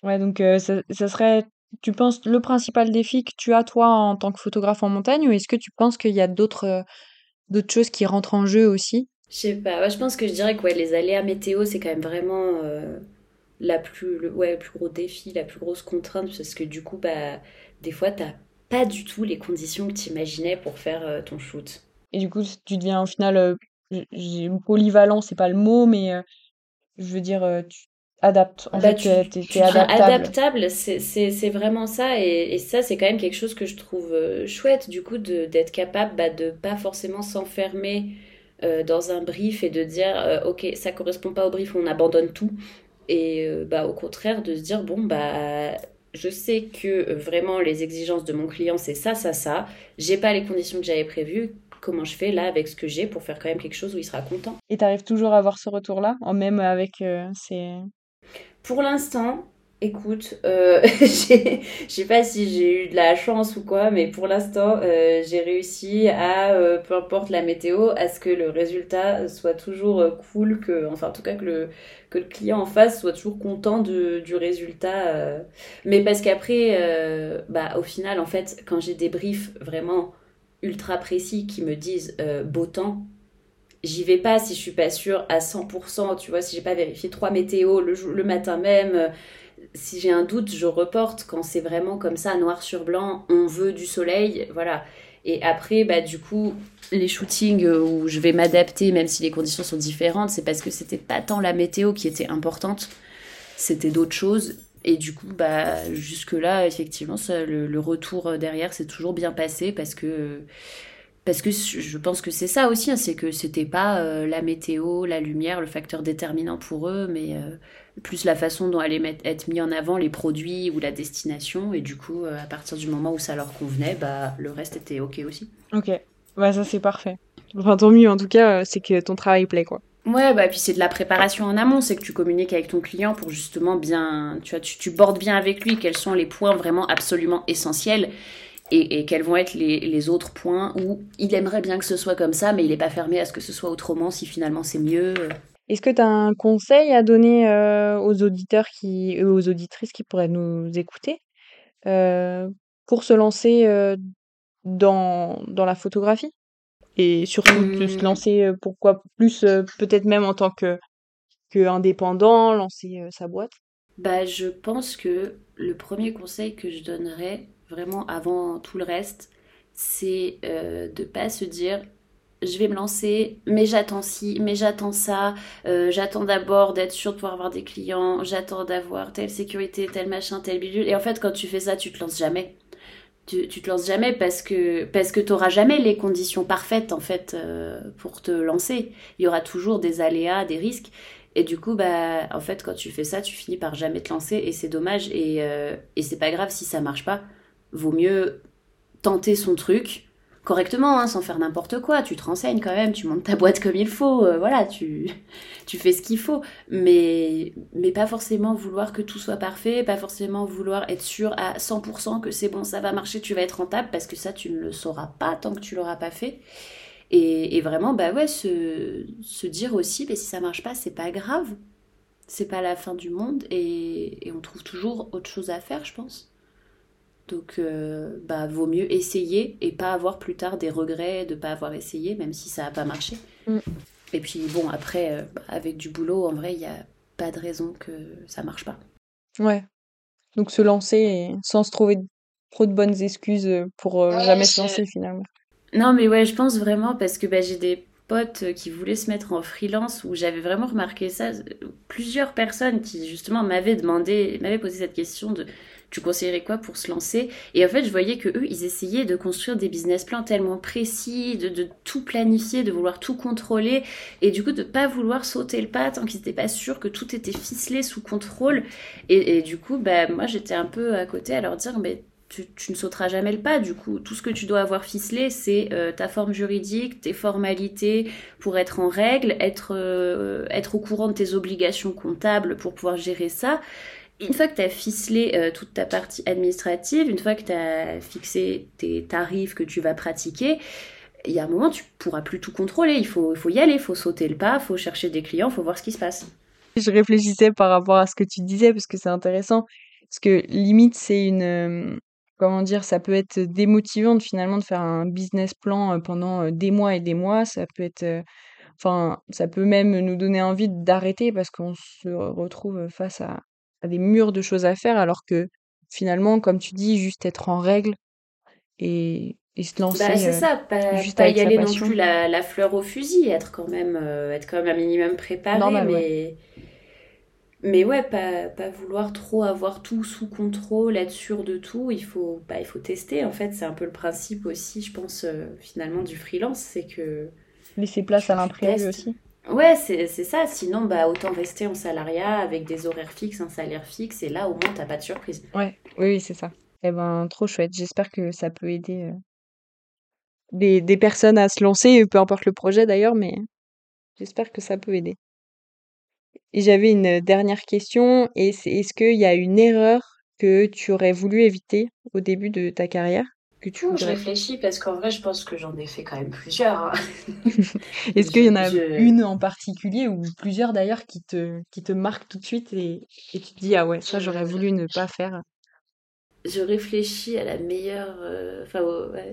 A: Ouais, donc euh, ça, serait, tu penses, le principal défi que tu as toi en tant que photographe en montagne ou est-ce que tu penses qu'il y a d'autres euh, d'autres choses qui rentrent en jeu aussi?
B: Je sais pas, je pense que je dirais que ouais, les aléas météo, c'est quand même vraiment la plus, le, ouais, plus gros défi, la plus grosse contrainte parce que du coup, bah, des fois, t'as pas du tout les conditions que tu imaginais pour faire ton shoot.
A: Et du coup, tu deviens au final polyvalent, c'est pas le mot, mais euh, je veux dire, euh, tu adaptes. En bah, fait, tu, es, adaptable.
B: adaptable c'est vraiment ça. Et, ça, c'est quand même quelque chose que je trouve euh, chouette, du coup, d'être capable bah, de pas forcément s'enfermer dans un brief et de dire, OK, ça correspond pas au brief, on abandonne tout. Et bah, au contraire, de se dire, bon, bah je sais que vraiment les exigences de mon client c'est ça, ça, ça. J'ai pas les conditions que j'avais prévues comment je fais là avec ce que j'ai pour faire quand même quelque chose où il sera content?
A: Et tu arrives toujours à avoir ce retour-là, même avec euh, ces...
B: Pour l'instant, écoute, euh, je sais pas si j'ai eu de la chance ou quoi, mais pour l'instant, euh, j'ai réussi à, euh, peu importe la météo, à ce que le résultat soit toujours cool, que, enfin en tout cas que le, que le client en face soit toujours content de, du résultat. Mais parce qu'après, bah, au final, en fait, quand j'ai des briefs vraiment ultra précis qui me disent euh, beau temps, j'y vais pas si je suis pas sûre à 100%, tu vois, si j'ai pas vérifié trois météos le, le matin même. Euh, si j'ai un doute, je reporte quand c'est vraiment comme ça, noir sur blanc, on veut du soleil, voilà. Et après, bah, du coup, les shootings où je vais m'adapter, même si les conditions sont différentes, c'est parce que c'était pas tant la météo qui était importante, c'était d'autres choses. Et du coup, bah, jusque-là, effectivement, ça, le, retour derrière s'est toujours bien passé parce que, parce que je pense que c'est ça aussi, hein, c'est que c'était pas euh, la météo, la lumière, le facteur déterminant pour eux, mais euh, plus la façon dont allaient être mis en avant les produits ou la destination. Et du coup, euh, à partir du moment où ça leur convenait, bah, le reste était OK aussi.
A: Ok, bah, ça c'est parfait. Enfin, tant mieux en tout cas, c'est que ton travail plaît, quoi.
B: Ouais, bah puis c'est de la préparation en amont, c'est que tu communiques avec ton client pour justement bien, tu vois, tu, tu bordes bien avec lui quels sont les points vraiment absolument essentiels et, et quels vont être les, les, autres points où il aimerait bien que ce soit comme ça, mais il n'est pas fermé à ce que ce soit autrement si finalement c'est mieux.
A: Est-ce que tu as un conseil à donner euh, aux auditeurs qui, euh, aux auditrices qui pourraient nous écouter euh, pour se lancer dans, dans la photographie? Et surtout de se mmh. lancer pourquoi plus peut-être même en tant que, que indépendant lancer sa boîte?
B: Bah je pense que le premier conseil que je donnerais vraiment avant tout le reste c'est euh, de pas se dire je vais me lancer, mais j'attends ci, mais j'attends ça, j'attends d'abord d'être sûr de pouvoir avoir des clients, j'attends d'avoir telle sécurité, tel machin, tel bidule. Et en fait, quand tu fais ça, tu te lances jamais tu, tu te lances jamais parce que parce que t'auras jamais les conditions parfaites en fait euh, pour te lancer. Il y aura toujours des aléas, des risques. Et du coup, bah, en fait, quand tu fais ça, tu finis par jamais te lancer et c'est dommage. Et, euh, et c'est pas grave si ça marche pas. Vaut mieux tenter son truc, correctement, hein, sans faire n'importe quoi. Tu te renseignes quand même, tu montes ta boîte comme il faut, euh, voilà, tu, tu fais ce qu'il faut. Mais, mais pas forcément vouloir que tout soit parfait, pas forcément vouloir être sûr à 100% que c'est bon, ça va marcher, tu vas être rentable, parce que ça, tu ne le sauras pas tant que tu l'auras pas fait. Et, et, vraiment, bah ouais, se, se dire aussi, mais si ça marche pas, c'est pas grave. C'est pas la fin du monde et, et on trouve toujours autre chose à faire, je pense. Donc, euh, bah, vaut mieux essayer et pas avoir plus tard des regrets de ne pas avoir essayé, même si ça n'a pas marché. Mm. Et puis, bon, après, euh, bah, avec du boulot, en vrai, il n'y a pas de raison que ça marche pas.
A: Ouais. Donc, se lancer sans se trouver trop de bonnes excuses pour euh, jamais se lancer finalement.
B: Non, mais ouais, je pense vraiment parce que bah, j'ai des potes qui voulaient se mettre en freelance où j'avais vraiment remarqué ça. Plusieurs personnes qui, justement, m'avaient demandé, m'avaient posé cette question de tu conseillerais quoi pour se lancer? Et en fait, je voyais que eux, ils essayaient de construire des business plans tellement précis, de, tout planifier, de vouloir tout contrôler, et du coup de pas vouloir sauter le pas tant qu'ils n'étaient pas sûrs que tout était ficelé sous contrôle. Et, du coup, bah moi, j'étais un peu à côté à leur dire, mais tu, ne sauteras jamais le pas. Du coup, tout ce que tu dois avoir ficelé, c'est euh, ta forme juridique, tes formalités pour être en règle, être, euh, être au courant de tes obligations comptables pour pouvoir gérer ça. Une fois que tu as ficelé euh, toute ta partie administrative, une fois que tu as fixé tes tarifs que tu vas pratiquer, il y a un moment, tu pourras plus tout contrôler. Il faut, faut y aller, il faut sauter le pas, il faut chercher des clients, il faut voir ce qui se passe.
A: Je réfléchissais par rapport à ce que tu disais parce que c'est intéressant. Parce que limite, c'est une, comment dire, ça peut être démotivant finalement de faire un business plan pendant des mois et des mois. Ça peut être, enfin, ça peut même nous donner envie d'arrêter parce qu'on se retrouve face à, des murs de choses à faire, alors que finalement, comme tu dis, juste être en règle et, se bah, lancer.
B: c'est ça, pas, juste pas y aller non plus la, fleur au fusil, être quand même, être quand même un minimum préparé, mais. Mais ouais, pas, pas vouloir trop avoir tout sous contrôle, être sûr de tout. Il faut, bah, il faut tester. En fait, c'est un peu le principe aussi, je pense, euh, finalement, du freelance. C'est que.
A: Laisser place à l'imprévu aussi.
B: Ouais, c'est ça. Sinon, bah, autant rester en salariat avec des horaires fixes, un salaire fixe. Et là, au moins, t'as pas de surprise.
A: Ouais, oui, oui c'est ça. Eh ben, trop chouette. J'espère que ça peut aider euh, des, des personnes à se lancer, peu importe le projet d'ailleurs, mais j'espère que ça peut aider. J'avais une dernière question, est-ce qu'il y a une erreur que tu aurais voulu éviter au début de ta carrière? Que
B: tu Je réfléchis parce qu'en vrai, je pense que j'en ai fait quand même plusieurs. Hein.
A: Est-ce qu'il y en a une en particulier ou plusieurs d'ailleurs qui te, qui te marquent tout de suite et, et tu te dis ah ouais, ça j'aurais voulu ne pas faire?
B: Je réfléchis à la meilleure, euh, enfin,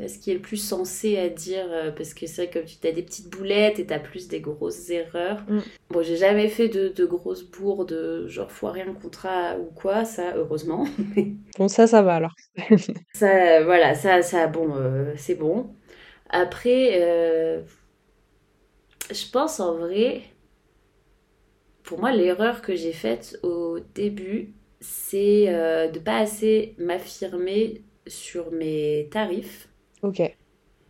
B: à ce qui est le plus sensé à dire, euh, parce que c'est vrai que tu as des petites boulettes et tu as plus des grosses erreurs. Mm. Bon, j'ai jamais fait de, de, grosses bourdes, genre foirer un contrat ou quoi, ça, heureusement.
A: bon, ça, ça va alors.
B: ça, voilà, ça, ça, bon, euh, c'est bon. Après, je pense en vrai, pour moi, l'erreur que j'ai faite au début, c'est euh, de pas assez m'affirmer sur mes tarifs.
A: Ok.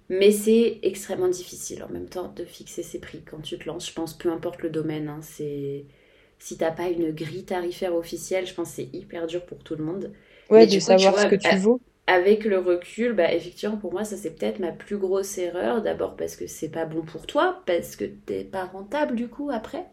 B: Mais c'est extrêmement difficile en même temps de fixer ses prix quand tu te lances. Je pense peu importe le domaine. Hein, c'est si t'as pas une grille tarifaire officielle, je pense que c'est hyper dur pour tout le monde.
A: Ouais, de savoir ce que tu vaux.
B: Avec le recul, bah effectivement pour moi ça c'est peut-être ma plus grosse erreur. D'abord parce que c'est pas bon pour toi, parce que t'es pas rentable du coup après.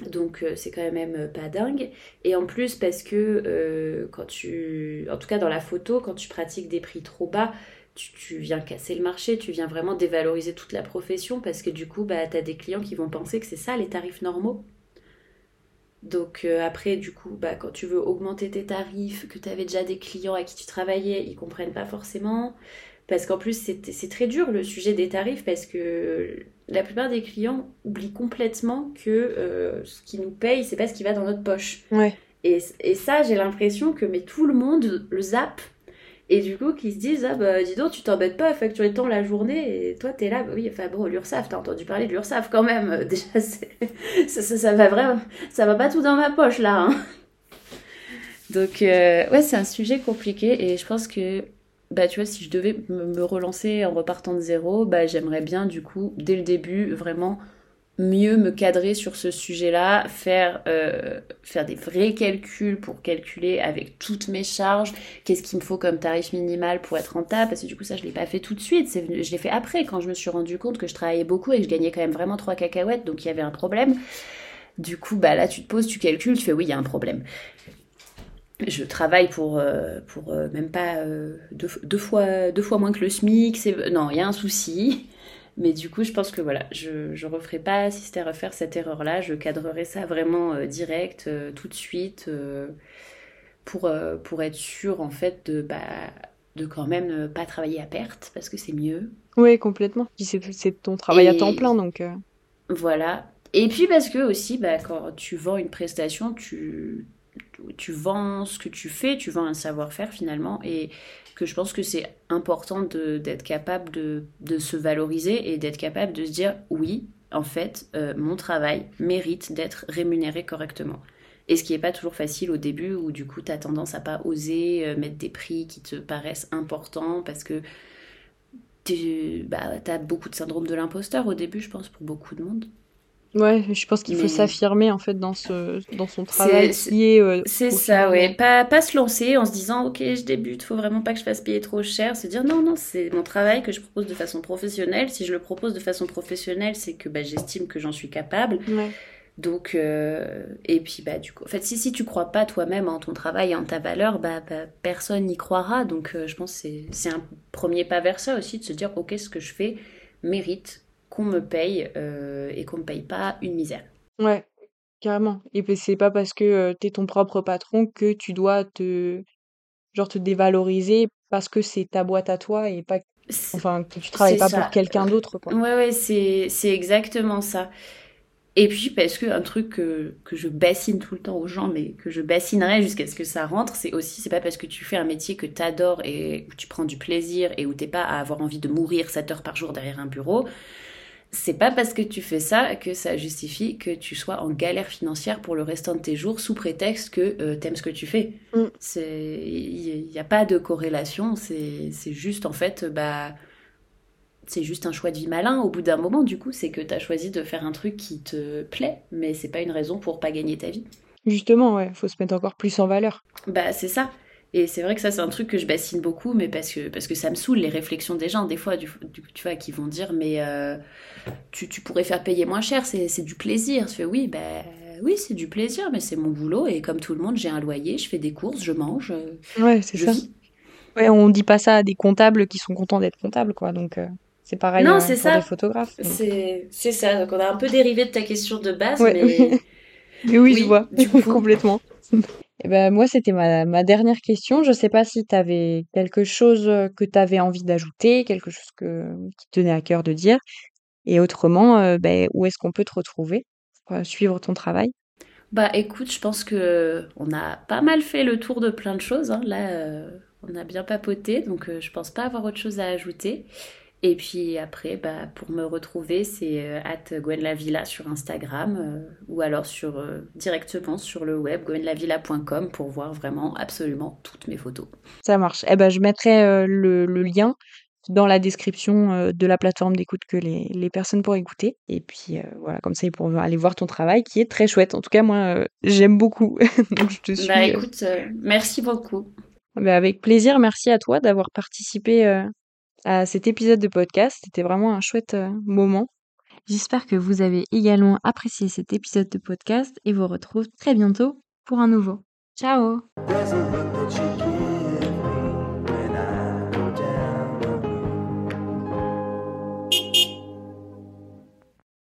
B: Donc euh, c'est quand même euh, pas dingue. Et en plus parce que euh, quand tu... En tout cas dans la photo, quand tu pratiques des prix trop bas, tu, viens casser le marché, tu viens vraiment dévaloriser toute la profession parce que du coup, bah, tu as des clients qui vont penser que c'est ça les tarifs normaux. Donc après, du coup, bah, quand tu veux augmenter tes tarifs, que tu avais déjà des clients à qui tu travaillais, ils comprennent pas forcément. Parce qu'en plus, c'est très dur le sujet des tarifs parce que la plupart des clients oublient complètement que euh, ce qu'ils nous payent, c'est pas ce qui va dans notre poche.
A: Ouais.
B: Et, et ça, j'ai l'impression que mais tout le monde le zappe. Et du coup, qu'ils se disent, ah bah dis donc, tu t'embêtes pas à facturer tant la journée, et toi t'es là, bah oui, enfin bon, l'URSAF, t'as entendu parler de l'URSAF quand même, déjà, ça, ça, ça, va vraiment, ça va pas tout dans ma poche là. Hein. Donc, euh, ouais, c'est un sujet compliqué, et je pense que bah tu vois, si je devais me relancer en repartant de zéro, bah j'aimerais bien du coup, dès le début, vraiment mieux me cadrer sur ce sujet-là, faire, euh, faire des vrais calculs pour calculer avec toutes mes charges, qu'est-ce qu'il me faut comme tarif minimal pour être rentable, parce que du coup ça je l'ai pas fait tout de suite, je l'ai fait après quand je me suis rendu compte que je travaillais beaucoup et que je gagnais quand même vraiment trois cacahuètes, donc il y avait un problème. Du coup, bah là, tu te poses, tu calcules, tu fais oui, il y a un problème je travaille pour, euh, pour euh, même pas euh, deux, fois, deux fois moins que le SMIC. Non, il y a un souci. Mais du coup, je pense que voilà, je ne referai pas, si c'était à refaire cette erreur-là, je cadrerai ça vraiment direct, tout de suite, pour, pour être sûr, en fait, de, bah, de quand même ne pas travailler à perte, parce que c'est mieux.
A: Oui, complètement. C'est ton travail à temps plein, donc...
B: Voilà. Et puis parce que aussi, bah, quand tu vends une prestation, tu tu vends ce que tu fais, tu vends un savoir-faire finalement, et que je pense que c'est important d'être capable de, de, se valoriser et d'être capable de se dire oui, en fait, euh, mon travail mérite d'être rémunéré correctement. Et ce qui n'est pas toujours facile au début, où du coup, tu as tendance à pas oser euh, mettre des prix qui te paraissent importants parce que tu bah, as beaucoup de syndrome de l'imposteur au début, je pense, pour beaucoup de monde.
A: Ouais, je pense qu'il faut s'affirmer en fait dans ce dans son travail qui est euh,
B: c'est ça ouais, pas pas se lancer en se disant OK, je débute, faut vraiment pas que je fasse payer trop cher, se dire non non, c'est mon travail que je propose de façon professionnelle, si je le propose de façon professionnelle, c'est que bah, j'estime que j'en suis capable.
A: Ouais.
B: Donc, euh, et puis, bah, du coup, en fait, si, si tu crois pas toi-même en ton travail et en ta valeur, bah, bah personne n'y croira. Donc, euh, je pense que c'est un premier pas vers ça aussi, de se dire, OK, ce que je fais mérite qu'on me paye euh, et qu'on me paye pas une misère.
A: Ouais, carrément. Et puis, c'est pas parce que tu es ton propre patron que tu dois te, genre, te dévaloriser parce que c'est ta boîte à toi et pas, enfin, que tu travailles pas pour quelqu'un d'autre, quoi.
B: Ouais, ouais, c'est exactement ça. Et puis parce que un truc que, que, je bassine tout le temps aux gens, mais que je bassinerai jusqu'à ce que ça rentre, c'est aussi, c'est pas parce que tu fais un métier que tu adores et où tu prends du plaisir et où t'es pas à avoir envie de mourir 7 heures par jour derrière un bureau, c'est pas parce que tu fais ça que ça justifie que tu sois en galère financière pour le restant de tes jours sous prétexte que euh, t'aimes ce que tu fais. Mm. Il n'y a pas de corrélation, c'est juste en fait, bah c'est juste un choix de vie malin au bout d'un moment, du coup, c'est que tu as choisi de faire un truc qui te plaît, mais c'est pas une raison pour pas gagner ta vie.
A: Justement, ouais, faut se mettre encore plus en valeur.
B: Bah, c'est ça. Et c'est vrai que ça, c'est un truc que je bassine beaucoup, mais parce que, parce que ça me saoule les réflexions des gens, des fois, du, tu vois, qui vont dire, mais euh, tu, tu, pourrais faire payer moins cher, c'est du plaisir. Tu fais, oui, bah, oui, c'est du plaisir, mais c'est mon boulot, et comme tout le monde, j'ai un loyer, je fais des courses, je mange.
A: Ouais, c'est ça. Ouais, on dit pas ça à des comptables qui sont contents d'être comptables, quoi, donc. Euh, c'est pareil non, c'est ça. photographes.
B: C'est ça. Donc on a un peu dérivé de ta question de base, mais...
A: oui, je vois, du coup. complètement. Eh ben, moi, c'était ma, ma, dernière question. Je sais pas si tu avais quelque chose que tu avais envie d'ajouter, quelque chose qui te tenait à cœur de dire. Et autrement, euh, ben, où est-ce qu'on peut te retrouver pour suivre ton travail?
B: Bah écoute, je pense que on a pas mal fait le tour de plein de choses. Hein. Là, euh, on a bien papoté, donc euh, je pense pas avoir autre chose à ajouter. Et puis après, bah, pour me retrouver, c'est euh, at Gwenlavilla sur Instagram euh, ou alors sur, euh, directement sur le web gwenlavilla.com pour voir vraiment absolument toutes mes photos.
A: Ça marche. Eh ben, je mettrai le, lien dans la description de la plateforme d'écoute que les, les, personnes pourraient écouter. Et puis voilà, comme ça, ils pourront aller voir ton travail qui est très chouette. En tout cas, moi, j'aime beaucoup. Donc, je te suis.
B: Bah écoute, merci beaucoup.
A: Bah, avec plaisir, merci à toi d'avoir participé à cet épisode de podcast. C'était vraiment un chouette euh, moment. J'espère que vous avez également apprécié cet épisode de podcast et vous retrouve très bientôt pour un nouveau. Ciao